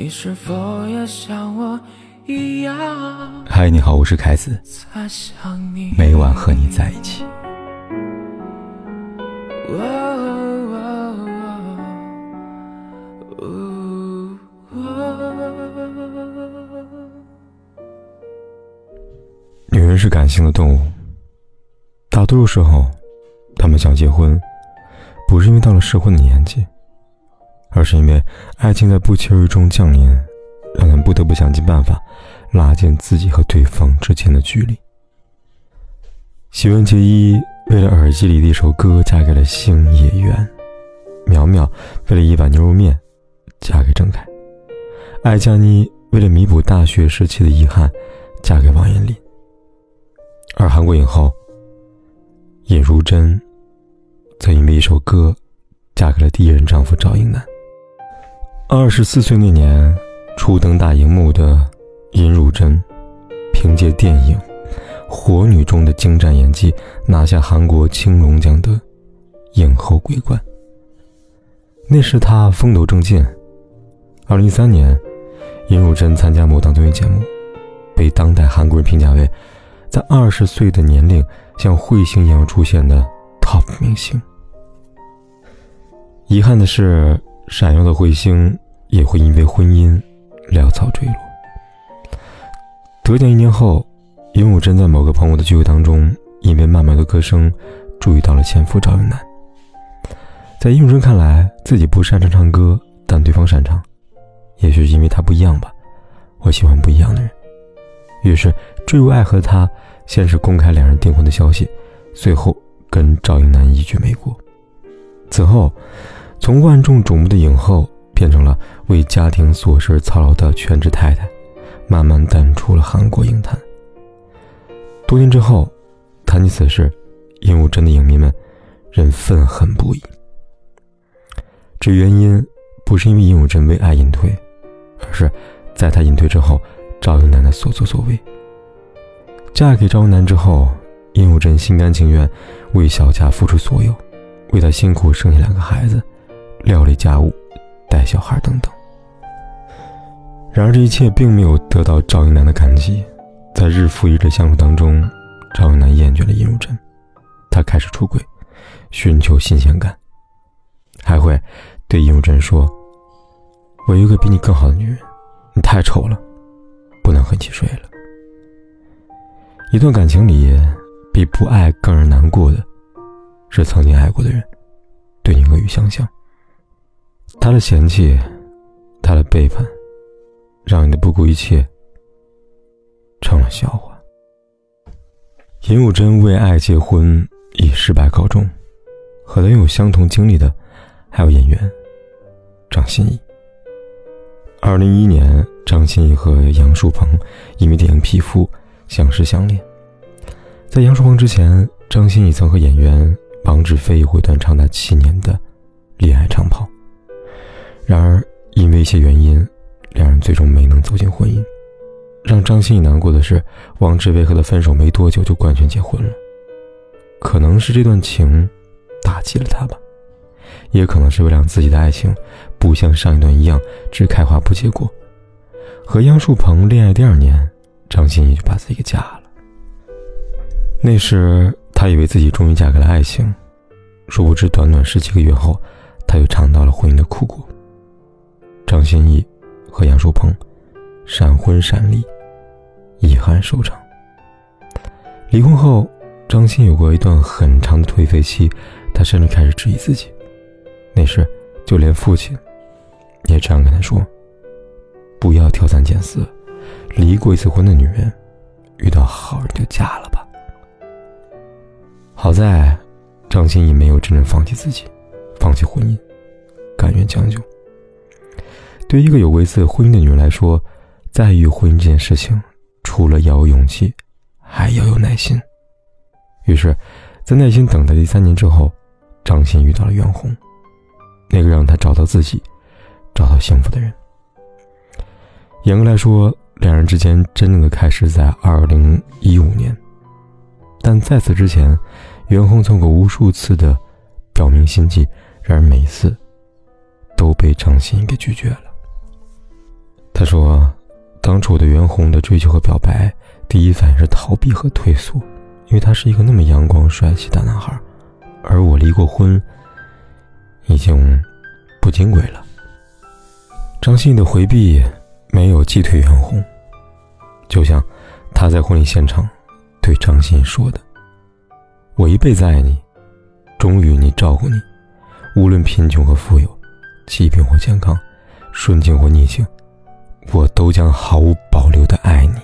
你是否也像我一样？嗨，你好，我是凯子，每晚和你在一起。女人是感性的动物，大多数时候，她们想结婚，不是因为到了适婚的年纪。而是因为爱情在不期而遇中降临，让人不得不想尽办法拉近自己和对方之间的距离。喜闻结衣为了耳机里的一首歌嫁给了星野源，苗苗为了一碗牛肉面嫁给郑恺，艾佳妮为了弥补大学时期的遗憾嫁给王彦霖，而韩国影后尹如珍则因为一首歌嫁给了第一任丈夫赵英男。二十四岁那年，初登大荧幕的尹汝贞，凭借电影《火女》中的精湛演技，拿下韩国青龙奖的影后桂冠。那时她风头正劲。二零一三年，尹汝贞参加某档综艺节目，被当代韩国人评价为在二十岁的年龄像彗星一样出现的 TOP 明星。遗憾的是。闪耀的彗星也会因为婚姻潦草坠落。得奖一年后，尹汝贞在某个朋友的聚会当中，因为曼妙的歌声，注意到了前夫赵英男。在尹汝贞看来，自己不擅长唱歌，但对方擅长，也许是因为他不一样吧。我喜欢不一样的人。于是坠入爱河的他，先是公开两人订婚的消息，随后跟赵英男一居美国。此后。从万众瞩目的影后变成了为家庭琐事操劳的全职太太，慢慢淡出了韩国影坛。多年之后，谈起此事，尹武贞的影迷们仍愤恨不已。这原因不是因为尹武贞为爱隐退，而是在她隐退之后，赵英男的所作所为。嫁给赵英男之后，尹武贞心甘情愿为小家付出所有，为他辛苦生下两个孩子。料理家务、带小孩等等。然而，这一切并没有得到赵英男的感激。在日复一日的相处当中，赵英男厌倦了尹汝贞，他开始出轨，寻求新鲜感，还会对尹汝贞说：“我有一个比你更好的女人，你太丑了，不能和你一起睡了。”一段感情里，比不爱更让人难过的，是曾经爱过的人对你恶语相向。他的嫌弃，他的背叛，让你的不顾一切成了笑话。尹汝贞为爱结婚以失败告终，和他拥有相同经历的还有演员张歆艺。二零一一年，张歆艺和杨树鹏因为电影《匹夫》相识相恋。在杨树鹏之前，张歆艺曾和演员王志飞有过一段长达七年的恋爱长跑。然而，因为一些原因，两人最终没能走进婚姻。让张歆艺难过的是，王志飞和他分手没多久就官宣结婚了。可能是这段情打击了他吧，也可能是为了让自己的爱情不像上一段一样只开花不结果。和杨树鹏恋爱第二年，张歆艺就把自己给嫁了。那时，他以为自己终于嫁给了爱情，殊不知短短十几个月后，他又尝到了婚姻的苦果。张歆艺和杨树鹏闪婚闪离，遗憾收场。离婚后，张歆有过一段很长的颓废期，他甚至开始质疑自己。那时，就连父亲也这样跟他说：“不要挑三拣四，离过一次婚的女人，遇到好人就嫁了吧。”好在，张歆艺没有真正放弃自己，放弃婚姻，甘愿将就。对于一个有过一次婚姻的女人来说，在于婚姻这件事情，除了要有勇气，还要有耐心。于是，在耐心等待第三年之后，张欣遇到了袁弘，那个让他找到自己、找到幸福的人。严格来说，两人之间真正的开始在二零一五年，但在此之前，袁弘曾过无数次的表明心迹，然而每一次都被张欣给拒绝了。他说：“当初我对袁弘的追求和表白，第一反应是逃避和退缩，因为他是一个那么阳光帅气大男孩，而我离过婚，已经不金贵了。”张歆艺的回避没有击退袁弘，就像他在婚礼现场对张歆艺说的：“我一辈子爱你，忠于你，照顾你，无论贫穷和富有，疾病或健康，顺境或逆境。”我都将毫无保留的爱你。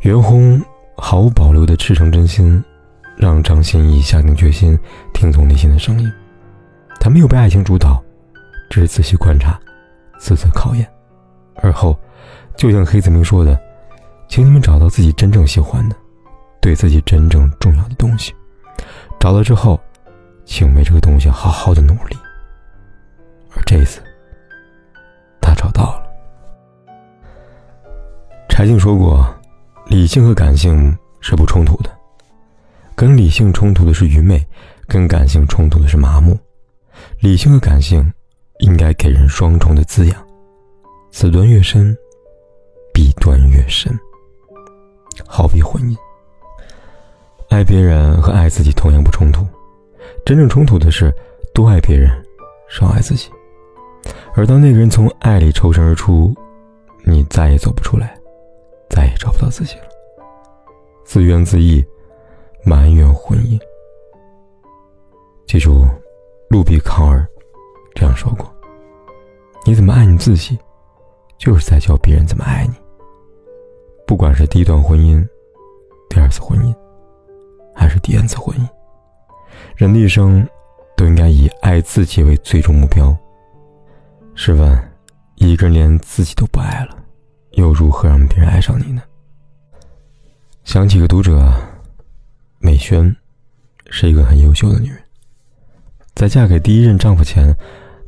袁弘毫无保留的赤诚真心，让张歆艺下定决心听从内心的声音。他没有被爱情主导，只是仔细观察，次次考验。而后，就像黑泽明说的：“请你们找到自己真正喜欢的，对自己真正重要的东西。找到之后，请为这个东西好好的努力。”而这一次，他找到了。柴静说过：“理性和感性是不冲突的，跟理性冲突的是愚昧，跟感性冲突的是麻木。理性和感性应该给人双重的滋养，此端越深，彼端越深。好比婚姻，爱别人和爱自己同样不冲突，真正冲突的是多爱别人，少爱自己。而当那个人从爱里抽身而出，你再也走不出来。”再也找不到自己了。自怨自艾，埋怨婚姻。记住，路比康尔这样说过：“你怎么爱你自己，就是在教别人怎么爱你。不管是第一段婚姻、第二次婚姻，还是第 n 次婚姻，人的一生都应该以爱自己为最终目标。试问，一个人连自己都不爱了？”又如何让别人爱上你呢？想起个读者，美萱，是一个很优秀的女人。在嫁给第一任丈夫前，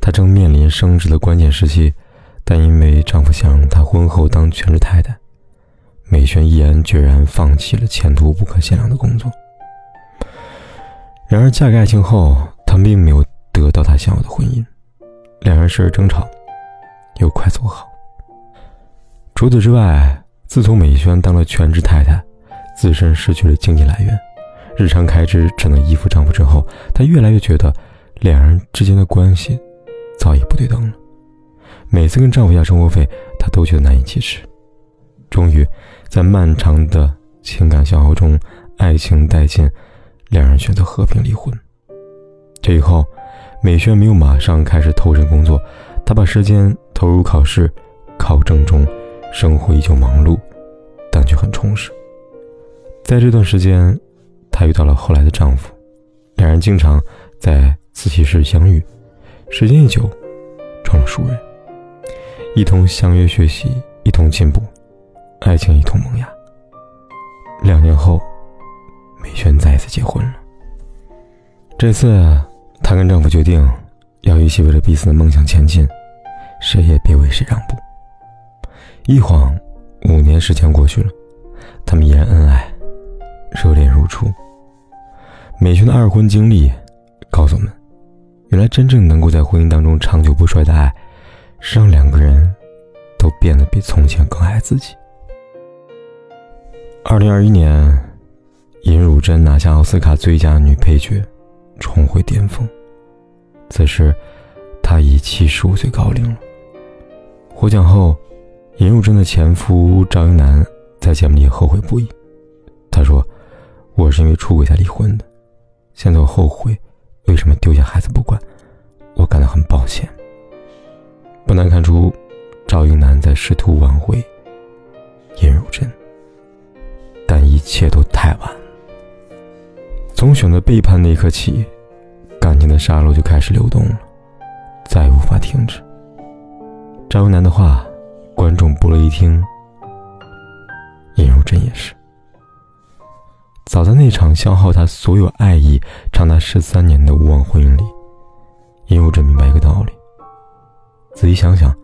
她正面临升职的关键时期，但因为丈夫想让她婚后当全职太太，美萱毅然决然放弃了前途不可限量的工作。然而，嫁给爱情后，她并没有得到她想要的婚姻，两人时而争吵，又快速和好。除此之外，自从美萱当了全职太太，自身失去了经济来源，日常开支只能依附丈夫之后，她越来越觉得两人之间的关系早已不对等了。每次跟丈夫要生活费，她都觉得难以启齿。终于，在漫长的情感消耗中，爱情殆尽，两人选择和平离婚。这以后，美萱没有马上开始投身工作，她把时间投入考试、考证中。生活依旧忙碌，但却很充实。在这段时间，她遇到了后来的丈夫，两人经常在自习室相遇，时间一久，成了熟人，一同相约学习，一同进步，爱情一同萌芽。两年后，美萱再次结婚了。这次，她跟丈夫决定，要一起为了彼此的梦想前进，谁也别为谁让步。一晃，五年时间过去了，他们依然恩爱，热恋如初。美萱的二婚经历告诉我们，原来真正能够在婚姻当中长久不衰的爱，是让两个人都变得比从前更爱自己。二零二一年，尹汝贞拿下奥斯卡最佳女配角，重回巅峰。此时，她已七十五岁高龄了。获奖后。尹汝贞的前夫赵英男在节目里后悔不已。他说：“我是因为出轨才离婚的，现在我后悔，为什么丢下孩子不管？我感到很抱歉。”不难看出，赵英男在试图挽回尹汝贞，但一切都太晚。从选择背叛那一刻起，感情的沙漏就开始流动了，再也无法停止。赵英男的话。观众不乐意听，尹如珍也是。早在那场消耗他所有爱意长达十三年的无望婚姻里，尹如珍明白一个道理：仔细想想，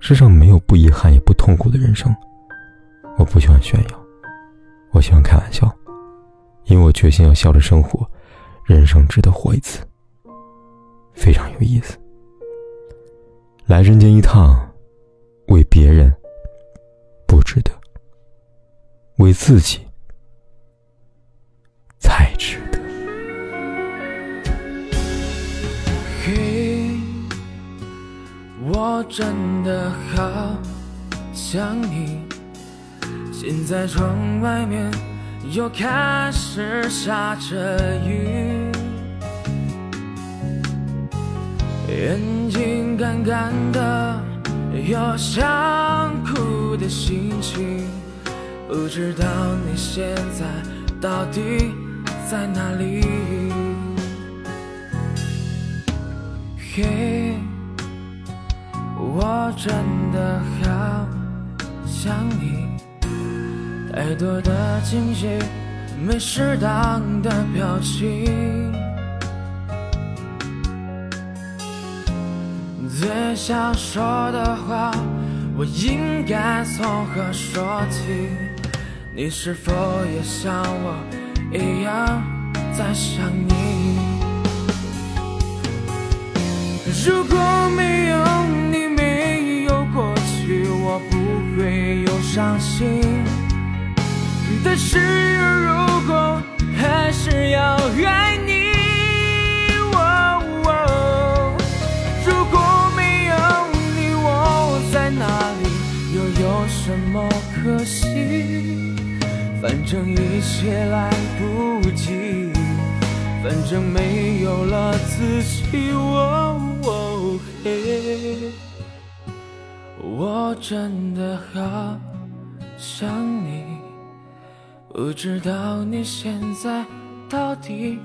世上没有不遗憾也不痛苦的人生。我不喜欢炫耀，我喜欢开玩笑，因为我决心要笑着生活，人生值得活一次，非常有意思。来人间一趟。为别人不值得，为自己才值得。嘿，我真的好想你。现在窗外面又开始下着雨，眼睛干干的，有想哭的心情。不知道你现在到底在哪里？嘿，我真的好想你。太多的惊喜，没适当的表情。最想说的话，我应该从何说起？你是否也像我一样在想你？如果没有你，没有过去，我不会有伤心。但是如果还是要爱你，可惜？反正一切来不及，反正没有了自己。嘿，我真的好想你。不知道你现在到底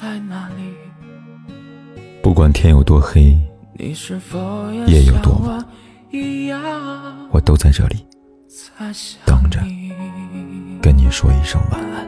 在哪里？不管天有多黑，夜有多晚，我都在这里等着跟你说一声晚安。